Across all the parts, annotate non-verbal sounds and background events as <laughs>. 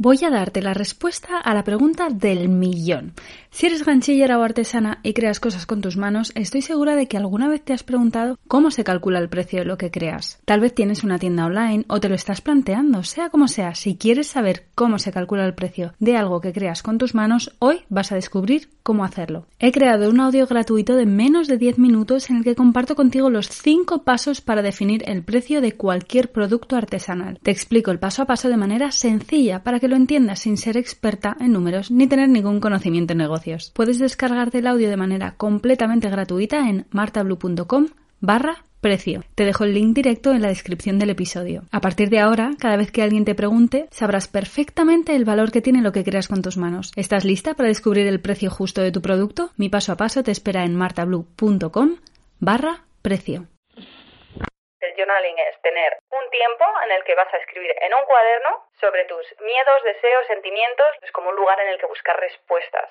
Voy a darte la respuesta a la pregunta del millón. Si eres ganchillera o artesana y creas cosas con tus manos, estoy segura de que alguna vez te has preguntado cómo se calcula el precio de lo que creas. Tal vez tienes una tienda online o te lo estás planteando, sea como sea, si quieres saber cómo se calcula el precio de algo que creas con tus manos, hoy vas a descubrir cómo hacerlo. He creado un audio gratuito de menos de 10 minutos en el que comparto contigo los 5 pasos para definir el precio de cualquier producto artesanal. Te explico el paso a paso de manera sencilla para que lo entiendas sin ser experta en números ni tener ningún conocimiento en negocios. Puedes descargarte el audio de manera completamente gratuita en martablue.com barra precio. Te dejo el link directo en la descripción del episodio. A partir de ahora, cada vez que alguien te pregunte, sabrás perfectamente el valor que tiene lo que creas con tus manos. ¿Estás lista para descubrir el precio justo de tu producto? Mi paso a paso te espera en martablue.com barra precio journaling es tener un tiempo en el que vas a escribir en un cuaderno sobre tus miedos, deseos, sentimientos, es como un lugar en el que buscar respuestas.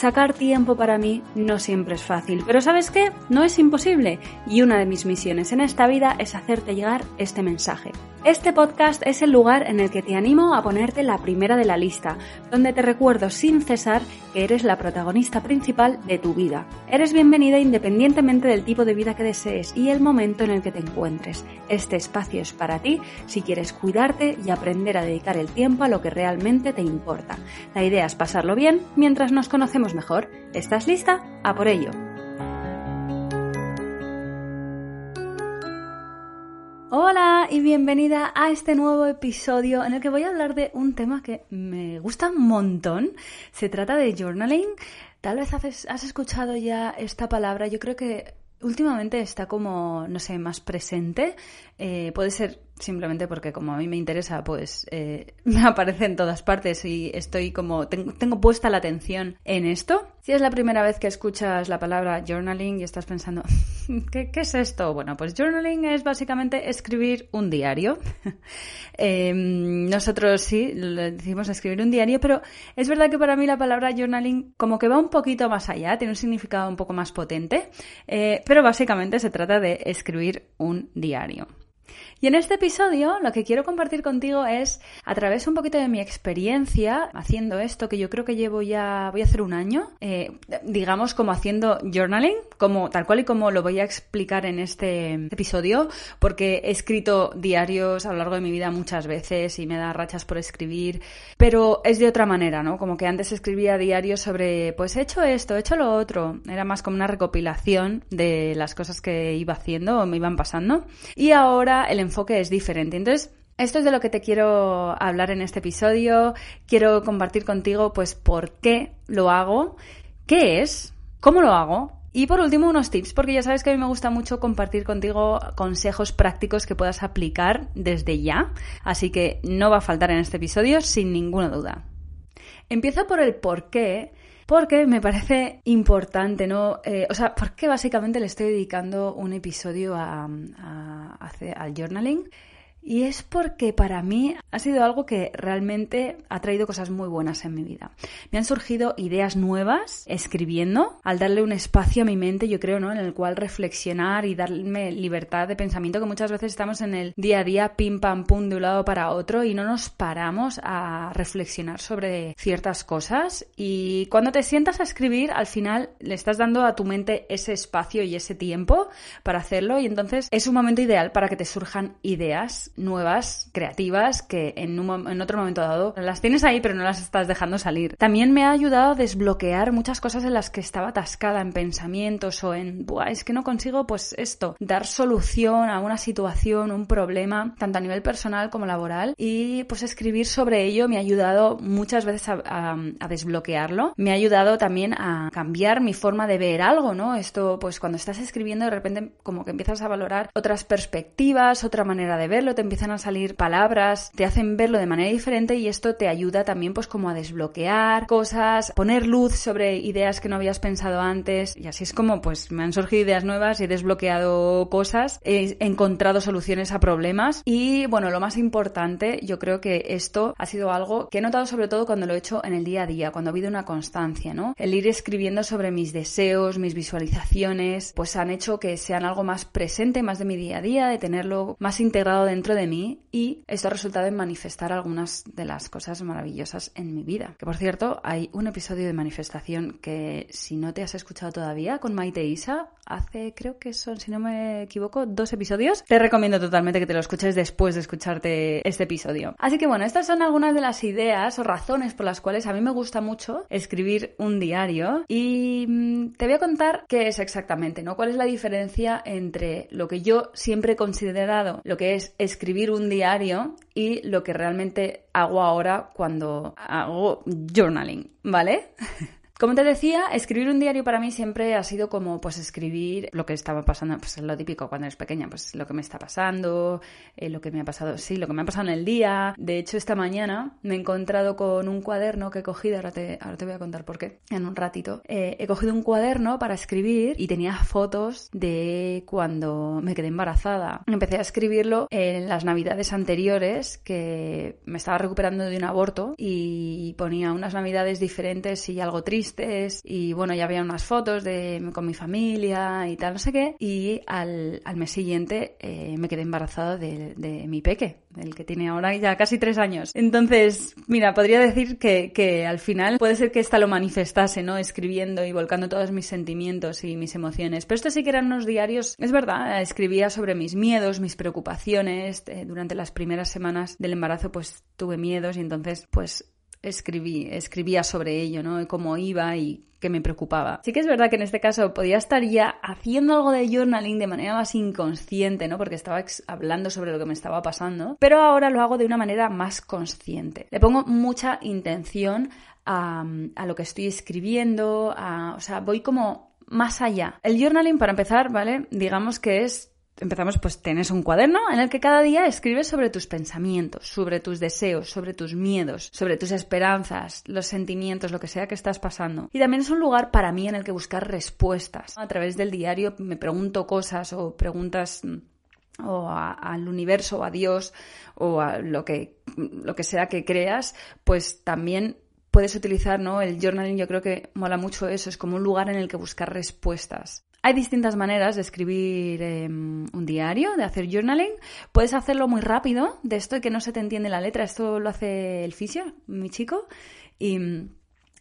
Sacar tiempo para mí no siempre es fácil, pero ¿sabes qué? No es imposible y una de mis misiones en esta vida es hacerte llegar este mensaje. Este podcast es el lugar en el que te animo a ponerte la primera de la lista, donde te recuerdo sin cesar que eres la protagonista principal de tu vida. Eres bienvenida independientemente del tipo de vida que desees y el momento en el que te encuentres. Este espacio es para ti si quieres cuidarte y aprender a dedicar el tiempo a lo que realmente te importa. La idea es pasarlo bien mientras nos conocemos mejor. ¿Estás lista? A por ello. Hola y bienvenida a este nuevo episodio en el que voy a hablar de un tema que me gusta un montón. Se trata de journaling. Tal vez has escuchado ya esta palabra. Yo creo que últimamente está como, no sé, más presente. Eh, puede ser simplemente porque como a mí me interesa, pues eh, <laughs> me aparece en todas partes y estoy como, tengo, puesta la atención en esto. Si es la primera vez que escuchas la palabra journaling y estás pensando, <laughs> ¿qué, es esto? Bueno, pues journaling es básicamente escribir un diario. <laughs> Em, nosotros sí, decimos escribir un diario, pero es verdad que para mí la palabra journaling como que va un poquito más allá, tiene un significado un poco más potente, eh, pero básicamente se trata de escribir un diario. Y en este episodio lo que quiero compartir contigo es a través un poquito de mi experiencia haciendo esto que yo creo que llevo ya, voy a hacer un año, eh, digamos como haciendo journaling, como tal cual y como lo voy a explicar en este episodio, porque he escrito diarios a lo largo de mi vida muchas veces y me da rachas por escribir, pero es de otra manera, ¿no? Como que antes escribía diarios sobre, pues he hecho esto, he hecho lo otro, era más como una recopilación de las cosas que iba haciendo o me iban pasando. Y ahora enfoque es diferente. Entonces, esto es de lo que te quiero hablar en este episodio. Quiero compartir contigo, pues, por qué lo hago, qué es, cómo lo hago y por último, unos tips, porque ya sabes que a mí me gusta mucho compartir contigo consejos prácticos que puedas aplicar desde ya, así que no va a faltar en este episodio sin ninguna duda. Empiezo por el por qué, porque me parece importante, ¿no? Eh, o sea, porque básicamente le estoy dedicando un episodio a, al journaling. Y es porque para mí ha sido algo que realmente ha traído cosas muy buenas en mi vida. Me han surgido ideas nuevas escribiendo, al darle un espacio a mi mente, yo creo, ¿no? En el cual reflexionar y darme libertad de pensamiento, que muchas veces estamos en el día a día, pim pam pum, de un lado para otro, y no nos paramos a reflexionar sobre ciertas cosas. Y cuando te sientas a escribir, al final le estás dando a tu mente ese espacio y ese tiempo para hacerlo, y entonces es un momento ideal para que te surjan ideas nuevas, creativas, que en, otro momento dado las tienes ahí pero no las estás dejando salir. También me ha ayudado a desbloquear muchas cosas en las que estaba atascada en pensamientos o en, Buah, es que no consigo pues esto, dar solución a una situación, un problema, tanto a nivel personal como laboral y pues escribir sobre ello me ha ayudado muchas veces a desbloquearlo. Me ha ayudado también a cambiar mi forma de ver algo, ¿no? Esto pues cuando estás escribiendo de repente como que empiezas a valorar otras perspectivas, otra manera de verlo, empiezan a salir palabras, te hacen verlo de manera diferente y esto te ayuda también pues como a desbloquear cosas, poner luz sobre ideas que no habías pensado antes y así es como pues me han surgido ideas nuevas, he desbloqueado cosas, he encontrado soluciones a problemas y bueno, lo más importante, yo creo que esto ha sido algo que he notado sobre todo cuando lo he hecho en el día a día, cuando ha habido una constancia, ¿no? El ir escribiendo sobre mis deseos, mis visualizaciones, pues han hecho que sean algo más presente, más de mi día a día, de tenerlo más integrado dentro de mí y esto ha resultado en manifestar algunas de las cosas maravillosas en mi vida. Que por cierto, hay un episodio de manifestación que si no te has escuchado todavía con Maite Isa, hace creo que son, si no me equivoco, dos episodios, te recomiendo totalmente que te lo escuches después de escucharte este episodio. Así que bueno, estas son algunas de las ideas o razones por las cuales a mí me gusta mucho escribir un diario y mm, te voy a contar qué es exactamente, ¿no? ¿Cuál es la diferencia entre lo que yo siempre he considerado lo que es escribir un diario y lo que realmente hago ahora cuando hago journaling, ¿vale? <laughs> Como te decía, escribir un diario para mí siempre ha sido como pues escribir lo que estaba pasando, pues lo típico cuando eres pequeña, pues lo que me está pasando, eh, lo que me ha pasado, sí, lo que me ha pasado en el día. De hecho, esta mañana me he encontrado con un cuaderno que he cogido, ahora te, ahora te voy a contar por qué, en un ratito. Eh, he cogido un cuaderno para escribir y tenía fotos de cuando me quedé embarazada. Empecé a escribirlo en las navidades anteriores que me estaba recuperando de un aborto y ponía unas navidades diferentes y algo triste y bueno, ya había unas fotos de con mi familia y tal, no sé qué. Y al, al mes siguiente eh, me quedé embarazada de, mi peque, el que tiene ahora ya casi tres años. Entonces, mira, podría decir que, que al final puede ser que esta lo manifestase, ¿no? Escribiendo y volcando todos mis sentimientos y mis emociones. Pero esto sí que eran unos diarios, es verdad, escribía sobre mis miedos, mis preocupaciones. Eh, durante las primeras semanas del embarazo pues tuve miedos y entonces pues escribí, escribía sobre ello, ¿no? Cómo iba y qué me preocupaba. Sí que es verdad que en este caso podía estar ya haciendo algo de journaling de manera más inconsciente, ¿no? Porque estaba hablando sobre lo que me estaba pasando, pero ahora lo hago de una manera más consciente. Le pongo mucha intención a, a lo que estoy escribiendo, a, o sea, voy como más allá. El journaling, para empezar, ¿vale? Digamos que es empezamos, pues tienes un cuaderno en el que cada día escribes sobre tus pensamientos, sobre tus deseos, sobre tus miedos, sobre tus esperanzas, los sentimientos, lo que sea que estás pasando. Y también es un lugar para mí en el que buscar respuestas. A través del diario me pregunto cosas o preguntas mm, o al universo o a Dios o a lo que, lo que sea que creas, pues también puedes utilizar, ¿no? El journaling yo creo que mola mucho eso, es como un lugar en el que buscar respuestas. Hay distintas maneras de escribir em, un diario, de hacer journaling. Puedes hacerlo muy rápido, de esto que no se te entiende la letra. Esto lo hace el fisio, mi chico. Y mm,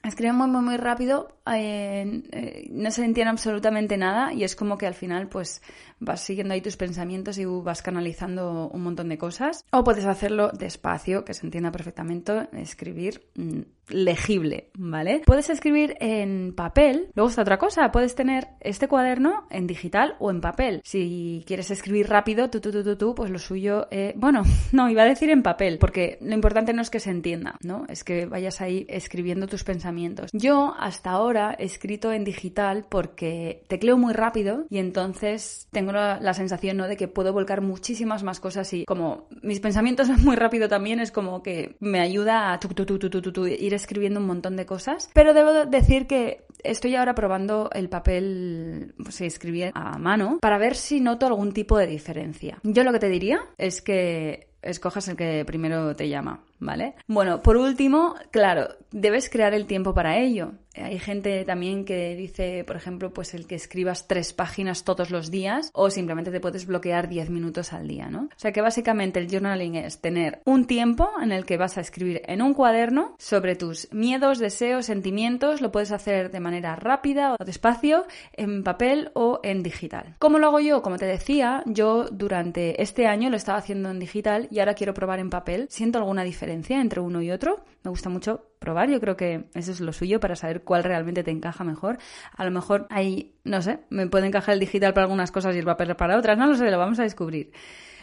escribe muy, muy, muy rápido, eh, no se entiende absolutamente nada y es como que al final pues vas siguiendo ahí tus pensamientos y vas canalizando un montón de cosas. O puedes hacerlo despacio, que se entienda perfectamente, escribir mm, legible, ¿vale? Puedes escribir en papel. Luego está otra cosa, puedes tener este cuaderno en digital o en papel. Si quieres escribir rápido, tú, tú, tú, tú, tú pues lo suyo, eh, bueno, no, iba a decir en papel, porque lo importante no es que se entienda, ¿no? Es que vayas ahí escribiendo tus pensamientos. Yo hasta ahora he escrito en digital porque tecleo muy rápido y entonces tengo la, sensación, ¿no? De que puedo volcar muchísimas más cosas y como mis pensamientos van muy rápido también es como que me ayuda a tu, tu, tu, tu, tu, ir escribiendo un montón de cosas. Pero debo decir que estoy ahora probando el papel, pues se escribir a mano, para ver si noto algún tipo de diferencia. Yo lo que te diría es que escojas el que primero te llama, ¿vale? Bueno, por último, claro, debes crear el tiempo para ello. Hay gente también que dice, por ejemplo, pues el que escribas tres páginas todos los días o simplemente te puedes bloquear diez minutos al día, ¿no? O sea que básicamente el journaling es tener un tiempo en el que vas a escribir en un cuaderno sobre tus miedos, deseos, sentimientos. Lo puedes hacer de manera rápida o despacio, en papel o en digital. ¿Cómo lo hago yo? Como te decía, yo durante este año lo estaba haciendo en digital y ahora quiero probar en papel. Siento alguna diferencia entre uno y otro. Me gusta mucho probar. Yo creo que eso es lo suyo para saber cuál realmente te encaja mejor. A lo mejor ahí, no sé, me puede encajar el digital para algunas cosas y el papel para otras. No lo sé, lo vamos a descubrir.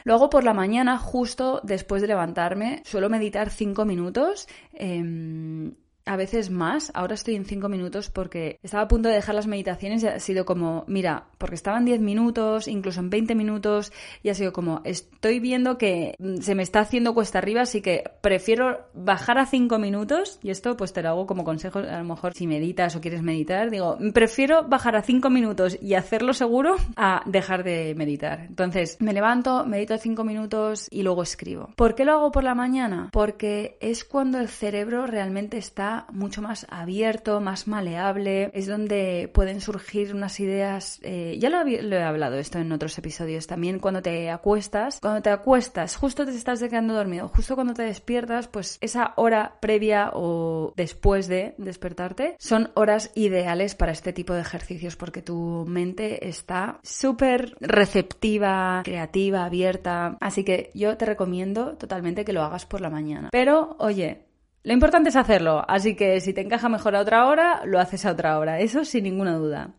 Luego por la mañana, justo después de levantarme, suelo meditar cinco minutos. Em, a veces más. Ahora estoy en 5 minutos porque estaba a punto de dejar las meditaciones y ha sido como, mira, porque estaban 10 minutos, incluso en 20 minutos, y ha sido como, estoy viendo que mm, se me está haciendo cuesta arriba, así que prefiero bajar a 5 minutos, y esto pues te lo hago como consejo, a lo mejor si meditas o quieres meditar, digo, prefiero bajar a 5 minutos y hacerlo seguro a dejar de meditar. Entonces, me levanto, medito 5 minutos y luego escribo. ¿Por qué lo hago por la mañana? Porque es cuando el cerebro realmente está mucho más abierto, más maleable, es donde pueden surgir unas ideas, eh, ya lo, he hablado esto en otros episodios también, cuando te acuestas, cuando te acuestas, justo te estás quedando dormido, justo cuando te despiertas, pues esa hora previa o después de despertarte son horas ideales para este tipo de ejercicios porque tu mente está súper receptiva, creativa, abierta, así que yo te recomiendo totalmente que lo hagas por la mañana. Pero, oye, lo importante es hacerlo, así que si te encaja mejor a otra hora, lo haces a otra hora, eso sin ninguna duda.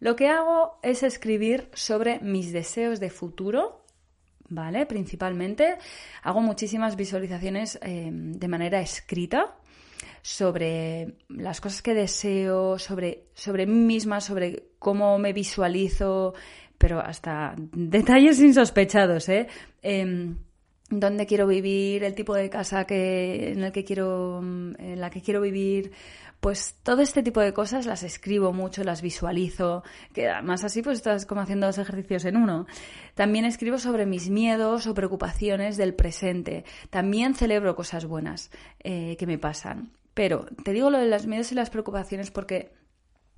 Lo que hago es escribir sobre mis deseos de futuro, ¿vale? Principalmente hago muchísimas visualizaciones eh, de manera escrita sobre las cosas que deseo, sobre, sobre mí misma, sobre cómo me visualizo, pero hasta detalles insospechados, ¿eh? Em, dónde quiero vivir, el tipo de casa que, en, el que quiero, en la que quiero vivir, pues todo este tipo de cosas las escribo mucho, las visualizo, que además así pues estás como haciendo dos ejercicios en uno. También escribo sobre mis miedos o preocupaciones del presente. También celebro cosas buenas eh, que me pasan. Pero te digo lo de los miedos y las preocupaciones porque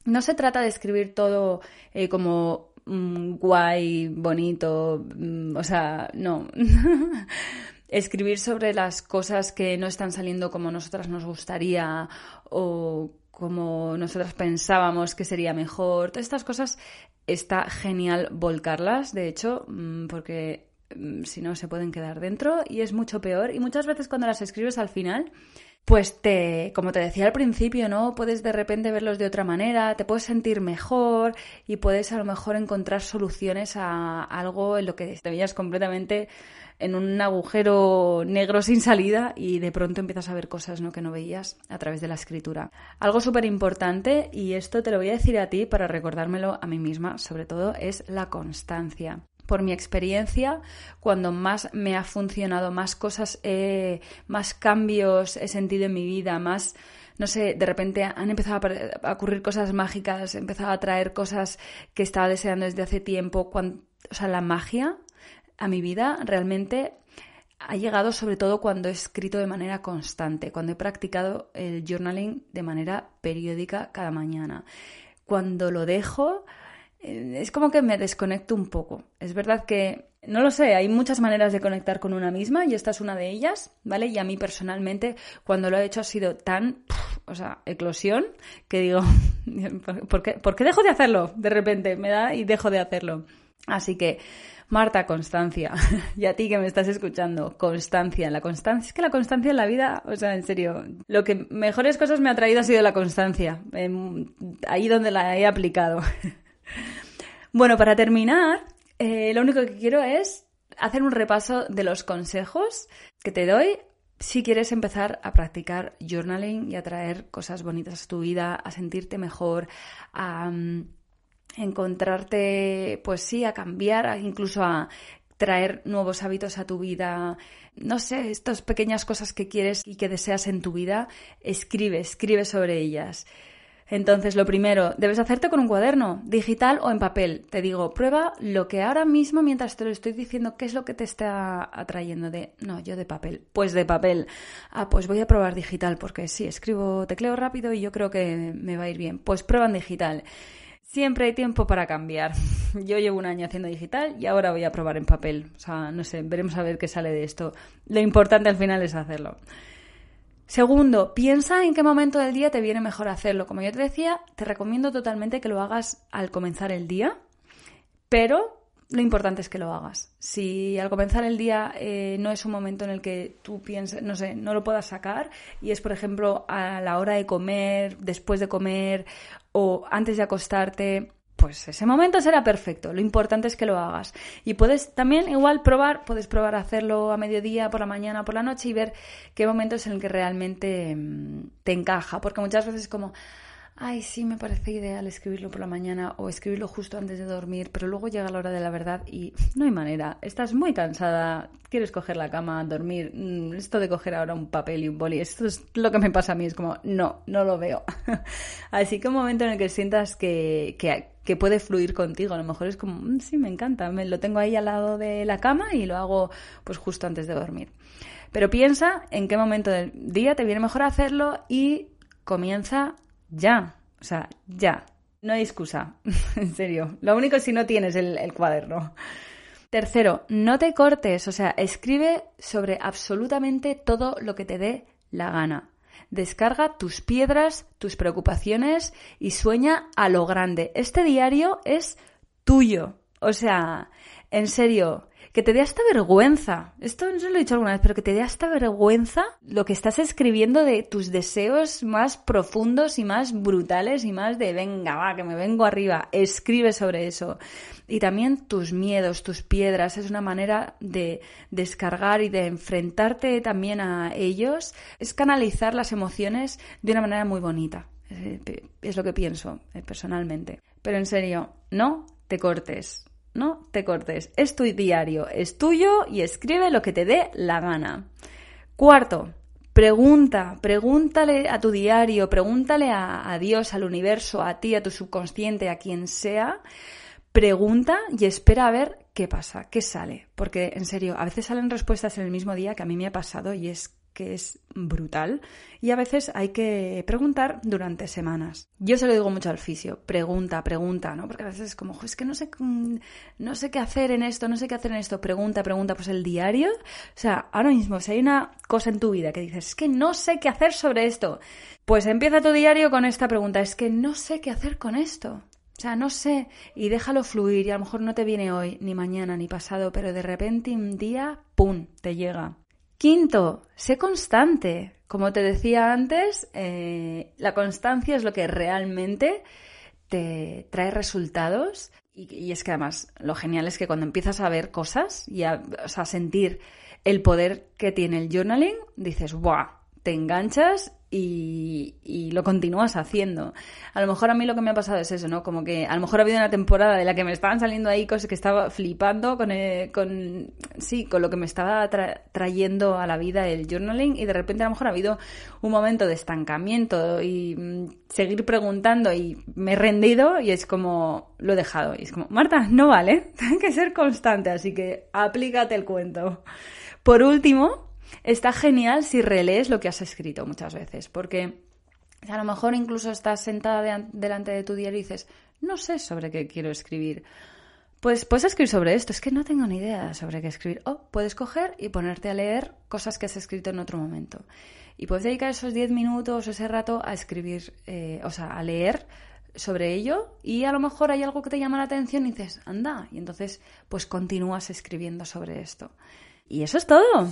no se trata de escribir todo eh, como Mm, guay, bonito, mm, o sea, no. <laughs> Escribir sobre las cosas que no están saliendo como nosotras nos gustaría o como nosotras pensábamos que sería mejor. Todas estas cosas está genial volcarlas, de hecho, mm, porque si no se pueden quedar dentro y es mucho peor. Y muchas veces cuando las escribes al final, pues te, como te decía al principio, ¿no? Puedes de repente verlos de otra manera, te puedes sentir mejor y puedes a lo mejor encontrar soluciones a algo en lo que te veías completamente en un agujero negro sin salida y de pronto empiezas a ver cosas ¿no? que no veías a través de la escritura. Algo súper importante, y esto te lo voy a decir a ti para recordármelo a mí misma, sobre todo, es la constancia por mi experiencia, cuando más me ha funcionado, más cosas, más cambios he sentido en mi vida, más, no sé, de repente han empezado a, ocurrir cosas mágicas, he empezado a traer cosas que estaba deseando desde hace tiempo. o sea, la magia a mi vida realmente ha llegado sobre todo cuando he escrito de manera constante, cuando he practicado el journaling de manera periódica cada mañana. Cuando lo dejo, es como que me desconecto un poco. Es verdad que, no lo sé, hay muchas maneras de conectar con una misma y esta es una de ellas, ¿vale? Y a mí personalmente, cuando lo he hecho ha sido tan, o sea, eclosión, que digo, <laughs> ¿por qué, ¿por qué dejo de hacerlo? De repente me da y dejo de hacerlo. Así que, Marta, constancia. <laughs> y a ti que me estás escuchando, constancia. La constancia, es que la constancia en la vida, o sea, en serio, lo que mejores cosas me ha traído ha sido la constancia. ahí donde la he aplicado. <laughs> Bueno, para terminar, eh, lo único que quiero es hacer un repaso de los consejos que te doy si quieres empezar a practicar journaling y a traer cosas bonitas a tu vida, a sentirte mejor, a mm, encontrarte, pues sí, a cambiar, incluso a traer nuevos hábitos a tu vida, no sé, estas pequeñas cosas que quieres y que deseas en tu vida, escribe, escribe sobre ellas. Entonces, lo primero, debes hacerte con un cuaderno, digital o en papel. Te digo, prueba lo que ahora mismo, mientras te lo estoy diciendo, qué es lo que te está atrayendo de, no, yo de papel. Pues de papel. Ah, pues voy a probar digital, porque sí, escribo, tecleo rápido y yo creo que me va a ir bien. Pues prueba en digital. Siempre hay tiempo para cambiar. <laughs> Yo llevo un año haciendo digital y ahora voy a probar en papel. O sea, no sé, veremos a ver qué sale de esto. Lo importante al final es hacerlo. Segundo, piensa en qué momento del día te viene mejor hacerlo. Como yo te decía, te recomiendo totalmente que lo hagas al comenzar el día, pero lo importante es que lo hagas. Si al comenzar el día eh, no es un momento en el que tú pienses, no sé, no lo puedas sacar y es, por ejemplo, a la hora de comer, después de comer o antes de acostarte, pues ese momento será perfecto. Lo importante es que lo hagas. Y puedes también igual probar, puedes probar hacerlo a mediodía, por la mañana, por la noche y ver qué momento es en el que realmente mm, te encaja. Porque muchas veces es como, ay, sí, me parece ideal escribirlo por la mañana o escribirlo justo antes de dormir, pero luego llega la hora de la verdad y no hay manera. Estás muy cansada, quieres coger la cama, dormir. Mm, esto de coger ahora un papel y un boli, esto es lo que me pasa a mí, es como, no, no lo veo. <laughs> Así que un momento en el que sientas que, que puede fluir contigo. A lo mejor es como, mm, sí, me encanta, me lo tengo ahí al lado de la cama y lo hago pues justo antes de dormir. Pero piensa en qué momento del día te viene mejor hacerlo y comienza ya. O sea, ya. No hay excusa. <laughs> en serio. Lo único es si no tienes el, cuaderno. Tercero, no te cortes. O sea, escribe sobre absolutamente todo lo que te dé la gana. Descarga tus piedras, tus preocupaciones y sueña a lo grande. Este diario es tuyo. O sea, en serio, que te dé hasta vergüenza. Esto no lo he dicho alguna vez, pero que te dé hasta vergüenza lo que estás escribiendo de tus deseos más profundos y más brutales y más de venga, va, que me vengo arriba. Escribe sobre eso. Y también tus miedos, tus piedras. Es una manera de descargar y de enfrentarte también a ellos. Es canalizar las emociones de una manera muy bonita. Eh, es lo que pienso eh, personalmente. Pero en serio, no te cortes no te cortes. Es tu diario, es tuyo y escribe lo que te dé la gana. Cuarto, pregunta, pregúntale a tu diario, pregúntale a, Dios, al universo, a ti, a tu subconsciente, a quien sea. Pregunta y espera a ver qué pasa, qué sale. Porque, en serio, a veces salen respuestas en el mismo día que a mí me ha pasado y es que es brutal y a veces hay que preguntar durante semanas. Yo se lo digo mucho al fisio, pregunta, pregunta, ¿no? Porque a veces es como, es que no sé, mm, no sé qué hacer en esto, no sé qué hacer en esto, pregunta, pregunta, pues el diario, o sea, ahora mismo, si hay una cosa en tu vida que dices, es que no sé qué hacer sobre esto, pues empieza tu diario con esta pregunta, es que no sé qué hacer con esto. O sea, no sé, y déjalo fluir, y a lo mejor no te viene hoy, ni mañana, ni pasado, pero de repente un día, ¡pum!, te llega. Quinto, sé constante. Como te decía antes, eh, la constancia es lo que realmente te trae resultados. Y, es que además lo genial es que cuando empiezas a ver cosas y a, sentir el poder que tiene el journaling, dices, ¡buah! Te enganchas y, lo continúas haciendo. A lo mejor a mí lo que me ha pasado es eso, ¿no? Como que a lo mejor ha habido una temporada de la que me estaban saliendo ahí cosas que estaba flipando con, eh, con sí, con lo que me estaba trayendo a la vida el journaling y de repente a lo mejor ha habido un momento de estancamiento y mm, seguir preguntando y me he rendido y es como lo he dejado y es como, Marta, no vale, <laughs> hay que ser constante, así que aplícate el cuento. Por último, está genial si relees lo que has escrito muchas veces, porque a lo mejor incluso estás sentada delante de tu diario y dices, no sé sobre qué quiero escribir. Pues puedes escribir sobre esto, es que no tengo ni idea sobre qué escribir. O puedes coger y ponerte a leer cosas que has escrito en otro momento. Y puedes dedicar esos 10 minutos o ese rato a escribir, eh, o sea, a leer sobre ello y a lo mejor hay algo que te llama la atención y dices, anda, y entonces pues continúas escribiendo sobre esto. Y eso es todo.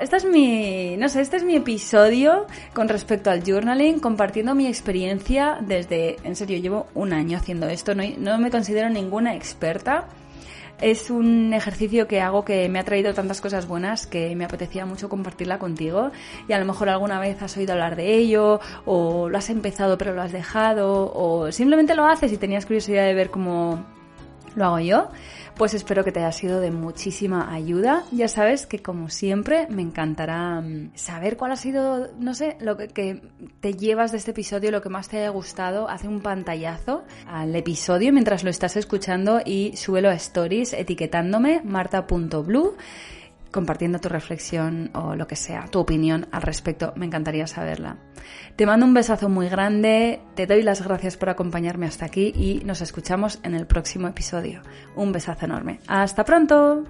Este es mi, no sé, este es mi episodio con respecto al journaling, compartiendo mi experiencia desde, en serio, llevo un año haciendo esto, no, no me considero ninguna experta. Es un ejercicio que hago que me ha traído tantas cosas buenas que me apetecía mucho compartirla contigo y a lo mejor alguna vez has oído hablar de ello o lo has empezado pero lo has dejado o simplemente lo haces y tenías curiosidad de ver cómo lo hago yo pues espero que te haya sido de muchísima ayuda. Ya sabes que como siempre me encantará mm, saber cuál ha sido, no sé, lo que, te llevas de este episodio, lo que más te haya gustado. Hace un pantallazo al episodio mientras lo estás escuchando y súbelo a stories etiquetándome marta.blue compartiendo tu reflexión o lo que sea, tu opinión al respecto. Me encantaría saberla. Te mando un besazo muy grande, te doy las gracias por acompañarme hasta aquí y nos escuchamos en el próximo episodio. Un besazo enorme. Hasta pronto.